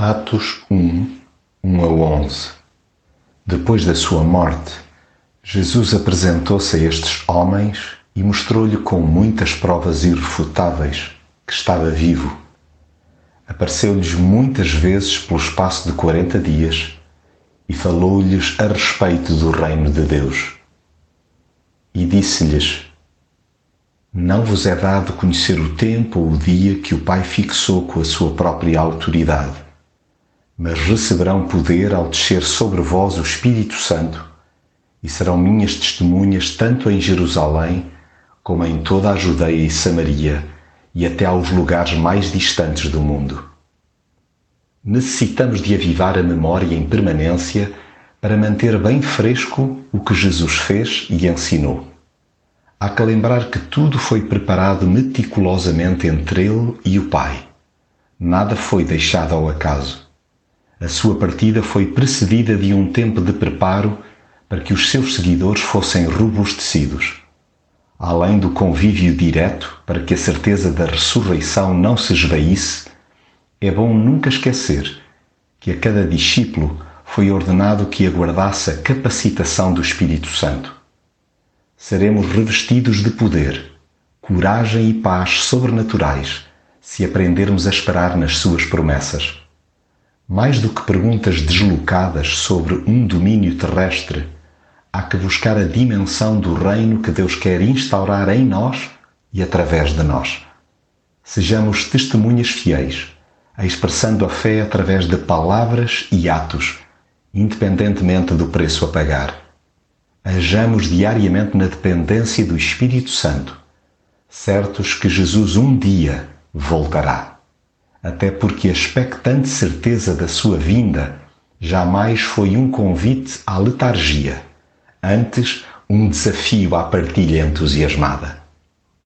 Atos 1, 1 a 11 Depois da sua morte, Jesus apresentou-se a estes homens e mostrou-lhe com muitas provas irrefutáveis que estava vivo. Apareceu-lhes muitas vezes pelo espaço de quarenta dias e falou-lhes a respeito do reino de Deus. E disse-lhes: Não vos é dado conhecer o tempo ou o dia que o Pai fixou com a sua própria autoridade mas receberão poder ao descer sobre vós o Espírito Santo, e serão minhas testemunhas tanto em Jerusalém, como em toda a Judeia e Samaria, e até aos lugares mais distantes do mundo. Necessitamos de avivar a memória em permanência para manter bem fresco o que Jesus fez e ensinou. Há que lembrar que tudo foi preparado meticulosamente entre ele e o Pai. Nada foi deixado ao acaso a sua partida foi precedida de um tempo de preparo para que os seus seguidores fossem robustecidos. Além do convívio direto para que a certeza da ressurreição não se esvaísse, é bom nunca esquecer que a cada discípulo foi ordenado que aguardasse a capacitação do Espírito Santo. Seremos revestidos de poder, coragem e paz sobrenaturais se aprendermos a esperar nas suas promessas. Mais do que perguntas deslocadas sobre um domínio terrestre, há que buscar a dimensão do reino que Deus quer instaurar em nós e através de nós. Sejamos testemunhas fiéis, expressando a fé através de palavras e atos, independentemente do preço a pagar. Ajamos diariamente na dependência do Espírito Santo, certos que Jesus um dia voltará até porque a expectante certeza da sua vinda jamais foi um convite à letargia, antes um desafio à partilha entusiasmada.